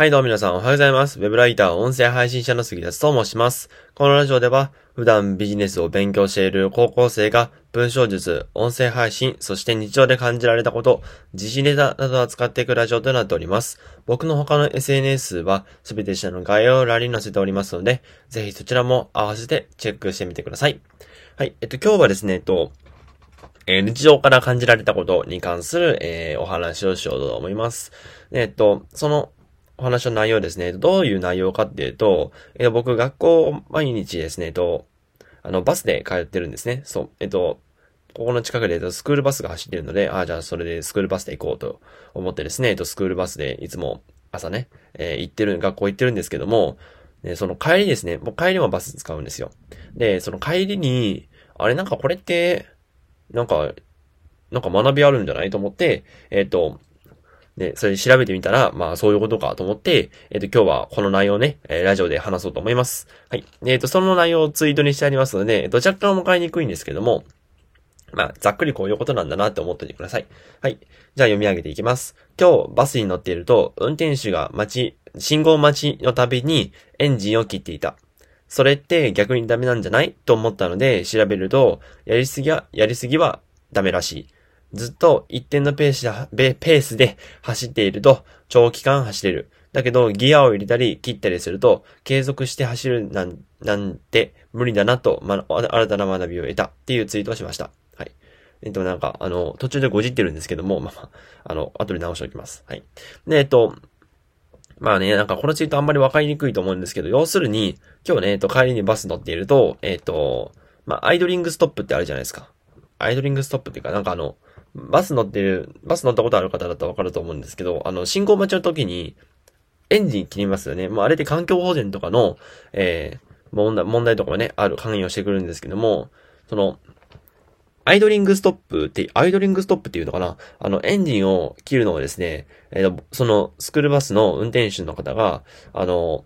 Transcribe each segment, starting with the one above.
はいどうも皆さんおはようございます。ウェブライター、音声配信者の杉田と申します。このラジオでは、普段ビジネスを勉強している高校生が、文章術、音声配信、そして日常で感じられたこと、自信ネタなどを使っていくラジオとなっております。僕の他の SNS は、すべて下の概要欄に載せておりますので、ぜひそちらも合わせてチェックしてみてください。はい、えっと、今日はですね、えっと、えー、日常から感じられたことに関する、えー、お話をしようと思います。えっと、そのお話の内容ですね。どういう内容かっていうと、えー、僕、学校毎日ですね、えっと、あの、バスで通ってるんですね。そう。えっと、ここの近くで、スクールバスが走ってるので、ああ、じゃあそれでスクールバスで行こうと思ってですね、えっと、スクールバスでいつも朝ね、えー、行ってる、学校行ってるんですけども、で、その帰りですね、もう帰りはバス使うんですよ。で、その帰りに、あれなんかこれって、なんか、なんか学びあるんじゃないと思って、えっ、と、で、それ調べてみたら、まあそういうことかと思って、えっ、ー、と今日はこの内容ね、えー、ラジオで話そうと思います。はい。えっ、ー、と、その内容をツイートにしてありますので、えっ、と、若干わかりにくいんですけども、まあ、ざっくりこういうことなんだなって思っておいてください。はい。じゃあ読み上げていきます。今日バスに乗っていると、運転手が待ち、信号待ちのたびにエンジンを切っていた。それって逆にダメなんじゃない？と思ったので調べると、やりすぎは、やりすぎはダメらしい。ずっと一定のペースで、ペースで走っていると長期間走れる。だけど、ギアを入れたり切ったりすると、継続して走るなん、なんて無理だなと、ま、新たな学びを得たっていうツイートをしました。はい。えっと、なんか、あの、途中でごじってるんですけども、まあ、あの、後で直しておきます。はい。で、えっと、まあね、なんかこのツイートあんまりわかりにくいと思うんですけど、要するに、今日ね、えっと、帰りにバス乗っていると、えっと、まあ、アイドリングストップってあるじゃないですか。アイドリングストップっていうか、なんかあの、バス乗ってる、バス乗ったことある方だとわかると思うんですけど、あの、信号待ちの時に、エンジン切りますよね。もうあれって環境保全とかの、えー、問題、問題とかもね、ある、関与してくるんですけども、その、アイドリングストップって、アイドリングストップっていうのかなあの、エンジンを切るのはですね、えー、その、スクールバスの運転手の方が、あの、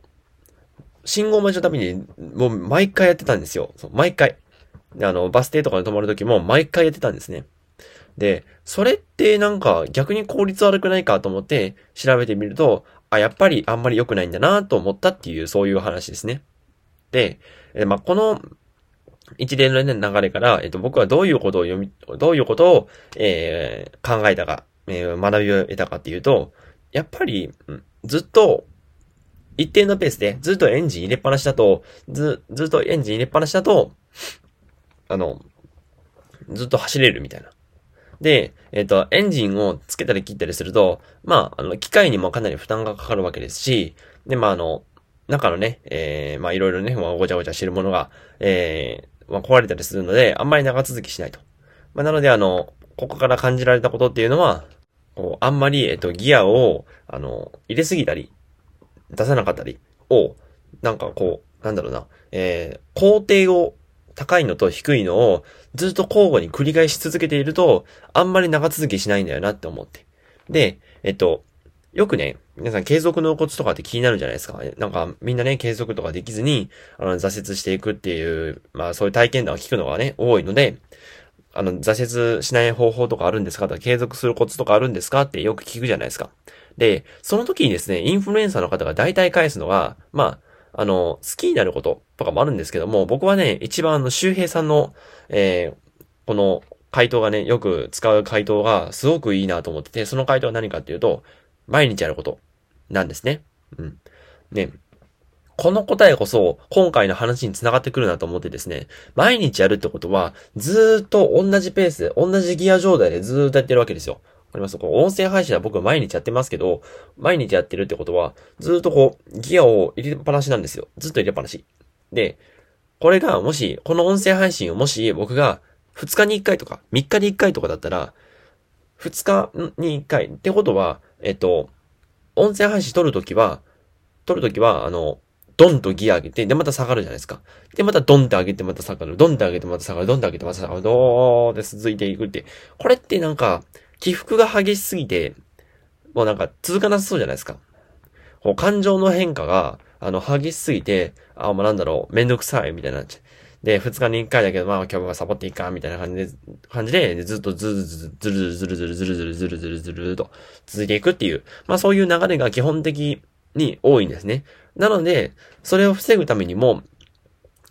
信号待ちのために、もう毎回やってたんですよ。毎回。で、あの、バス停とかで止まるときも毎回やってたんですね。で、それってなんか逆に効率悪くないかと思って調べてみると、あ、やっぱりあんまり良くないんだなと思ったっていう、そういう話ですね。で、えまあ、この一連の、流れから、えっと、僕はどういうことを読み、どういうことを、えー、考えたか、えー、学びを得たかっていうと、やっぱり、ずっと、一定のペースで、ずっとエンジン入れっぱなしだと、ず、ずっとエンジン入れっぱなしだと、あの、ずっと走れるみたいな。で、えっ、ー、と、エンジンをつけたり切ったりすると、まあ、あの、機械にもかなり負担がかかるわけですし、で、まあ、あの、中のね、えー、まあ、いろいろね、まあ、ごちゃごちゃしてるものが、えー、まあ、壊れたりするので、あんまり長続きしないと。まあ、なので、あの、ここから感じられたことっていうのは、こう、あんまり、えっ、ー、と、ギアを、あの、入れすぎたり、出さなかったりを、なんかこう、なんだろうな、えー、工程を高いのと低いのをずっと交互に繰り返し続けていると、あんまり長続きしないんだよなって思って。で、えっと、よくね、皆さん継続のコツとかって気になるじゃないですか。なんかみんなね、継続とかできずに、あの、挫折していくっていう、まあそういう体験談を聞くのがね、多いので、あの、挫折しない方法とかあるんですか？とか、継続するコツとかあるんですか？ってよく聞くじゃないですか。で、その時にですね、インフルエンサーの方が大体返すのが、まあ、あの、好きになることとかもあるんですけども、僕はね、一番あの、周平さんの、えー、この回答がね、よく使う回答がすごくいいなと思ってて、その回答は何かっていうと、毎日やることなんですね。うん。ね。この答えこそ、今回の話に繋がってくるなと思ってですね、毎日やるってことは、ずーっと同じペースで、同じギア状態でずーっとやってるわけですよ。かりますこう音声配信は僕毎日やってますけど、毎日やってるってことは、ずっとこう、ギアを入れっぱなしなんですよ。ずっと入れっぱなし。で、これがもし、この音声配信をもし僕が2日に1回とか3日に1回とかだったら、2日に1回ってことは、えっと、音声配信撮るときは、撮るときは、あの、ドンとギア上げて、で、また下がるじゃないですか。で、またドンって上げてまた下がる。ドンって上げてまた下がる。ドンって上げてまた下がる。どーで続いていくって。これってなんか、起伏が激しすぎて、もうなんか続かなさそうじゃないですか。こう感情の変化が、あの、激しすぎて、あ、もうなんだろう、めんどくさい、みたいになっちゃう。で、二日に一回だけど、まあ今日はサボっていいか、みたいな感じで、感じで、ずっとずるずるずるずるずるずるずるずるずるずると続いていくっていう、まあそういう流れが基本的に多いんですね。なので、それを防ぐためにも、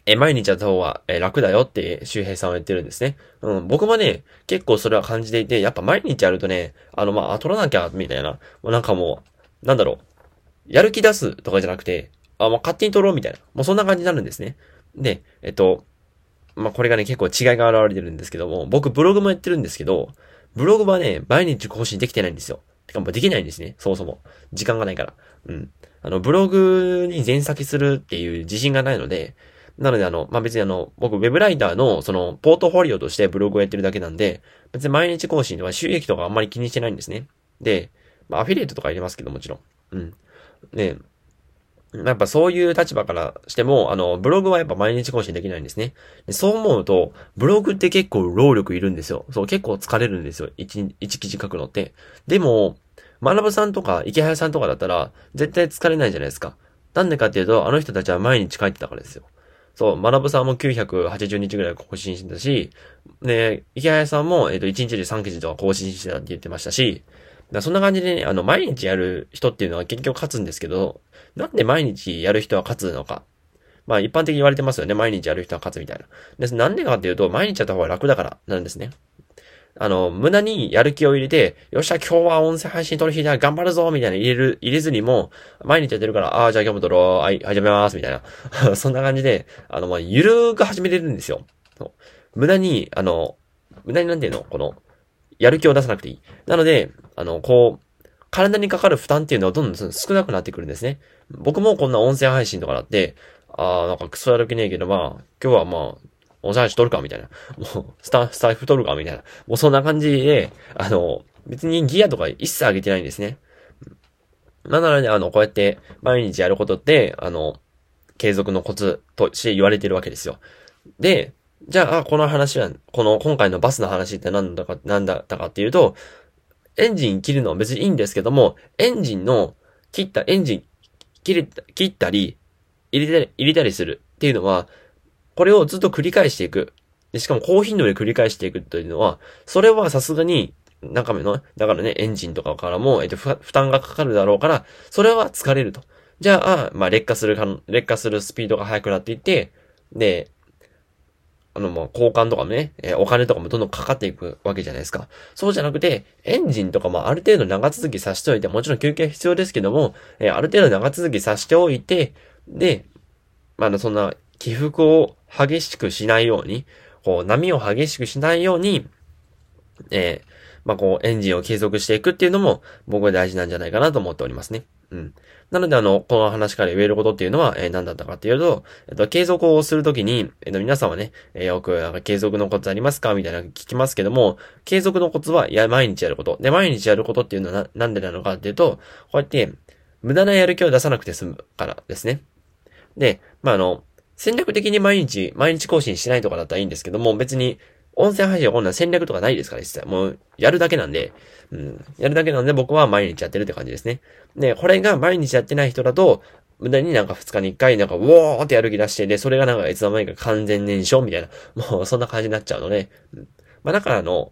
え、毎日やった方が、え、楽だよって周平さんは言ってるんですね。うん、僕もね、結構それは感じていて、やっぱ毎日やるとね、あの、まあ、取らなきゃ、みたいな。もうなんかもう、なんだろう。やる気出すとかじゃなくて、あ、まあ、勝手に取ろうみたいな。もうそんな感じになるんですね。で、えっと、まあ、これがね、結構違いが現れてるんですけども、僕ブログもやってるんですけど、ブログはね、毎日更新できてないんですよ。てかもうできないんですね。そもそも。時間がないから。うん。あの、ブログに全先するっていう自信がないので、なのであの、まあ、別にあの、僕ウェブライターのその、ポートフォリオとしてブログをやってるだけなんで、別に毎日更新とか収益とかあんまり気にしてないんですね。で、まあ、アフィリエイトとか入れますけどもちろん。うん。で、やっぱそういう立場からしても、あの、ブログはやっぱ毎日更新できないんですね。でそう思うと、ブログって結構労力いるんですよ。そう、結構疲れるんですよ。一、一記事書くのって。でも、学さんとか池原さんとかだったら、絶対疲れないじゃないですか。なんでかっていうと、あの人たちは毎日書いてたからですよ。そう、学さんも980日ぐらい更新してたし、ね、池谷さんも、えっ、と、1日で3記事とか更新してたって言ってましたし、だそんな感じでね、あの、毎日やる人っていうのは結局勝つんですけど、なんで毎日やる人は勝つのか。まあ一般的に言われてますよね。毎日やる人は勝つみたいな。ですなんでかっていうと、毎日やった方が楽だからなんですね。あの、無駄にやる気を入れて、よっしゃ、今日は音声配信撮る日だ、頑張るぞみたいな入れる、入れずにも、毎日やってるから、ああ、じゃあ今日も撮ろう、はい、始めます、みたいな。そんな感じで、あの、まあ、ゆるーく始めれるんですよ。無駄に、あの、無駄になんていうのこの、やる気を出さなくていい。なので、あの、こう、体にかかる負担っていうのはどんどん少なくなってくるんですね。僕もこんな音声配信とかだって、ああ、なんかクソやる気ねえけど、まあ、今日はまあ、音声配信撮るかみたいな。もう、スタ、スタイフ撮るかみたいな。もうそんな感じで、あの、別にギアとか一切上げてないんですね。なので、あの、こうやって毎日やることって、あの、継続のコツとして言われてるわけですよ。で、じゃあ、この話は、この今回のバスの話って何だか、何だったかっていうと、エンジン切るのは別にいいんですけども、エンジンの切ったエンジン切れ切ったり、入れたり、入れたりするっていうのは、これをずっと繰り返していく。でしかも高頻度で繰り返していくというのは、それはさすがに中身の、だからね、エンジンとかからも、えっと、負担がかかるだろうから、それは疲れると。じゃあ、まあ、劣化するか、劣化するスピードが速くなっていって、で、あの、もう交換とかもね、え、お金とかもどんどんかかっていくわけじゃないですか。そうじゃなくて、エンジンとかもある程度長続きさせておいて、もちろん休憩必要ですけども、え、ある程度長続きさせておいて、で、まあ、そんな起伏を激しくしないように、こう、波を激しくしないように、えー、まあ、こう、エンジンを継続していくっていうのも、僕は大事なんじゃないかなと思っておりますね。うん。なので、あの、この話から言えることっていうのは、えー、何だったかっていうと、えっと、継続をするときに、えっと、皆さんはね、えー、よく、なんか継続のコツありますか？みたいな聞きますけども、継続のコツは、いや、毎日やること。で、毎日やることっていうのはな、なんでなのかっていうと、こうやって、無駄なやる気を出さなくて済むからですね。で、まあ、あの、戦略的に毎日、毎日更新しないとかだったらいいんですけども、別に、音声配信はこんな戦略とかないですから、一切。もう、やるだけなんで、うん。やるだけなんで僕は毎日やってるって感じですね。で、これが毎日やってない人だと、無駄になんか2日に1回なんか、ウォーってやる気出して、で、それがなんかいつの間にか完全燃焼みたいな、もうそんな感じになっちゃうので、うん、まあだからあの、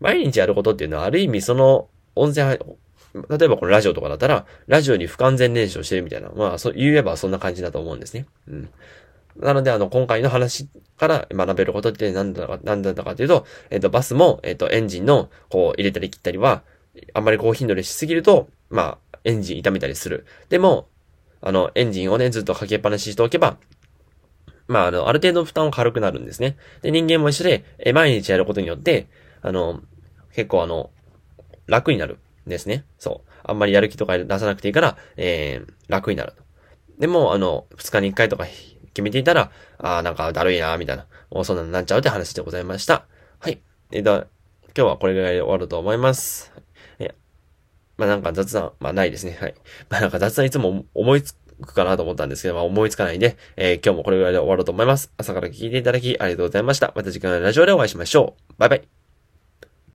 毎日やることっていうのはある意味その音声配信、例えばこのラジオとかだったら、ラジオに不完全燃焼してるみたいな、まあ、そう言えばそんな感じだと思うんですね。うん。なので、あの、今回の話から学べることって何だか、何だったかというと、えっ、ー、と、バスも、えっ、ー、と、エンジンの、こう、入れたり切ったりは、あんまり高頻度でしすぎると、まあ、エンジン痛めたりする。でも、あの、エンジンをね、ずっとかけっぱなししておけば、まあ、あの、ある程度負担は軽くなるんですね。で、人間も一緒で、え、毎日やることによって、あの、結構あの、楽になるんですね。そう。あんまりやる気とか出さなくていいから、えー、楽になると。でも、あの、二日に一回とか決めていたら、ああ、なんかだるいな、みたいな、もうそんなになっちゃうって話でございました。はい。えっ、と、今日はこれぐらいで終わると思います。え、まあなんか雑談、まあないですね。はい。まあなんか雑談いつも思いつくかなと思ったんですけど、まあ思いつかないんで、えー、今日もこれぐらいで終わると思います。朝から聞いていただきありがとうございました。また次回のラジオでお会いしましょう。バイバイ。